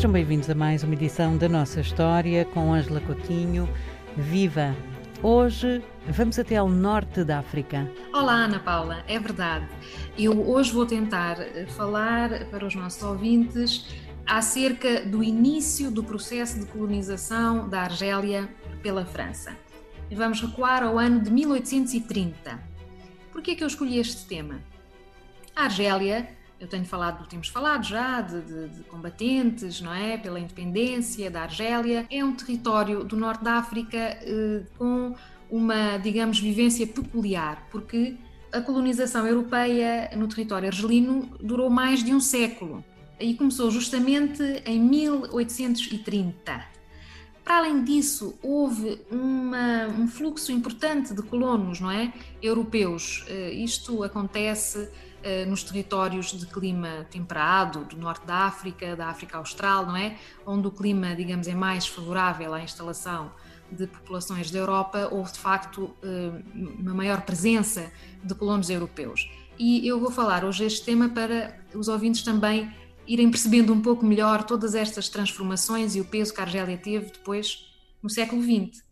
Sejam bem-vindos a mais uma edição da nossa história com Ângela Coutinho. Viva! Hoje vamos até ao norte da África. Olá, Ana Paula, é verdade. Eu hoje vou tentar falar para os nossos ouvintes acerca do início do processo de colonização da Argélia pela França. Vamos recuar ao ano de 1830. Por que é que eu escolhi este tema? A Argélia eu tenho falado, temos falado já de, de, de, combatentes, não é? Pela independência da Argélia. É um território do norte da África eh, com uma, digamos, vivência peculiar, porque a colonização europeia no território argelino durou mais de um século e começou justamente em 1830. Além disso, houve uma, um fluxo importante de colonos, não é? Europeus. Eh, isto acontece eh, nos territórios de clima temperado, do norte da África, da África Austral, não é? Onde o clima, digamos, é mais favorável à instalação de populações da Europa, houve de facto eh, uma maior presença de colonos europeus. E eu vou falar hoje este tema para os ouvintes também irem percebendo um pouco melhor todas estas transformações e o peso que a Argélia teve depois no século XX.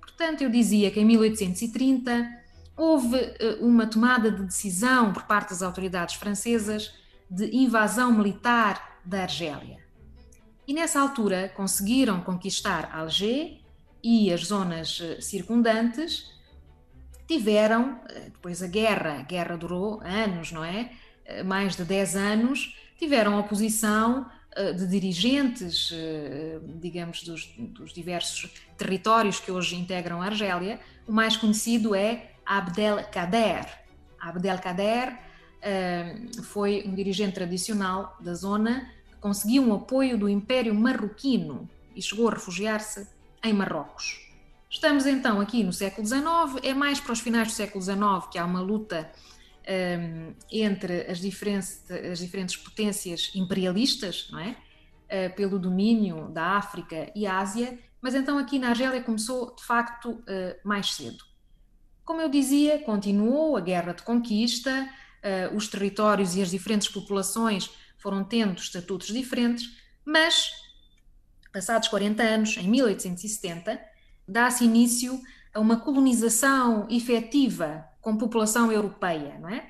Portanto, eu dizia que em 1830 houve eh, uma tomada de decisão por parte das autoridades francesas de invasão militar da Argélia. E nessa altura conseguiram conquistar Alger e as zonas eh, circundantes. Tiveram, eh, depois a guerra, a guerra durou anos, não é? Mais de 10 anos, tiveram oposição de dirigentes, digamos, dos, dos diversos territórios que hoje integram a Argélia. O mais conhecido é Abdelkader. Abdelkader uh, foi um dirigente tradicional da zona que conseguiu um apoio do Império Marroquino e chegou a refugiar-se em Marrocos. Estamos então aqui no século XIX, é mais para os finais do século XIX que há uma luta um, entre as diferentes, as diferentes potências imperialistas, não é? Uh, pelo domínio da África e Ásia, mas então aqui na Argélia começou de facto uh, mais cedo. Como eu dizia, continuou a guerra de conquista, uh, os territórios e as diferentes populações foram tendo estatutos diferentes, mas, passados 40 anos, em 1870, dá-se início a uma colonização efetiva com população europeia, não é?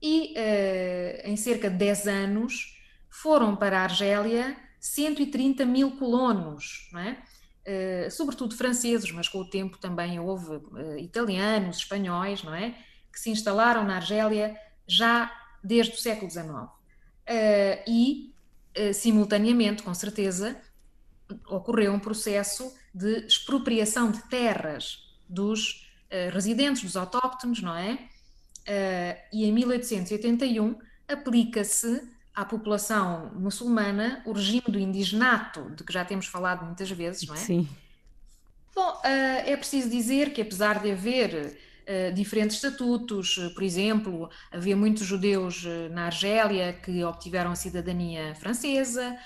E uh, em cerca de 10 anos foram para a Argélia 130 mil colonos, não é? Uh, sobretudo franceses, mas com o tempo também houve uh, italianos, espanhóis, não é? Que se instalaram na Argélia já desde o século XIX. Uh, e, simultaneamente, com certeza, ocorreu um processo de expropriação de terras dos residentes, dos autóctones, não é? e em 1881 aplica-se à população muçulmana o regime do indigenato, de que já temos falado muitas vezes, não é? Sim. Bom, eh, é preciso dizer que apesar de haver eh, diferentes estatutos, eh, por exemplo, havia muitos judeus na Argélia que obtiveram a cidadania francesa,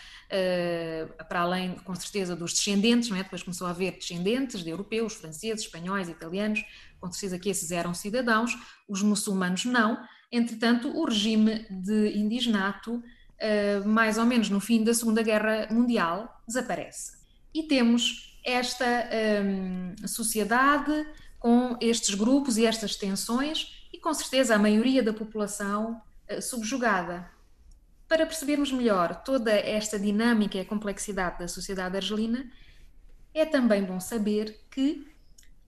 para além, com certeza, dos descendentes, não é? depois começou a haver descendentes de europeus, franceses, espanhóis, italianos, com certeza que esses eram cidadãos, os muçulmanos não, Entretanto, o regime de indigenato, eh, mais ou menos no fim da Segunda Guerra Mundial, desaparece. E temos esta ehm, sociedade com estes grupos e estas tensões e, com certeza, a maioria da população eh, subjugada. Para percebermos melhor toda esta dinâmica e complexidade da sociedade argelina, é também bom saber que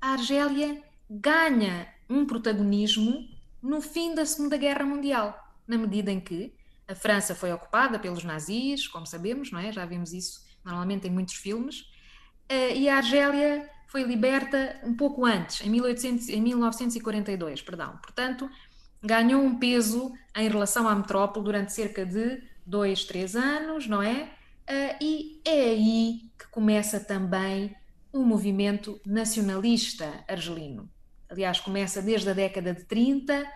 a Argélia ganha um protagonismo no fim da Segunda Guerra Mundial, na medida em que a França foi ocupada pelos nazis, como sabemos, não é? Já vimos isso normalmente em muitos filmes, eh, e a Argélia foi liberta um pouco antes, em, 1800, em 1942, perdão. Portanto, ganhou um peso em relação à metrópole durante cerca de dois, três anos, não é? Eh, e é aí que começa também o movimento nacionalista argelino aliás, começa desde a década de 30.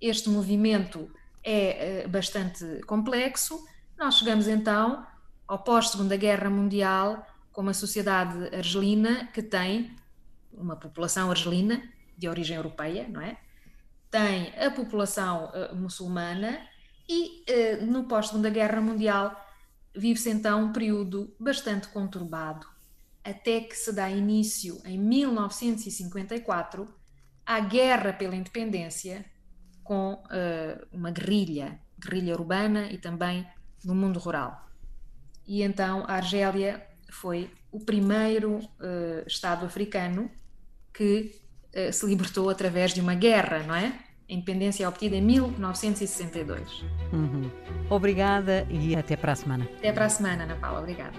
Este movimento é eh, bastante complexo. Nós chegamos então ao pós-Segunda Guerra Mundial com uma sociedade argelina que tem uma população argelina de origem europeia, não é? Tem a população uh, muçulmana e uh, no pós-Segunda Guerra Mundial vive-se então um período bastante conturbado, até que se dá início, em 1954, à guerra pela independência com uh, uma guerrilha, guerrilha urbana e também no mundo rural. E então a Argélia foi o primeiro uh, Estado africano que uh, se libertou através de uma guerra, não é? A independência é obtida em 1962. Uhum. Obrigada e até para a semana. Até para a semana, Ana Paula. Obrigada.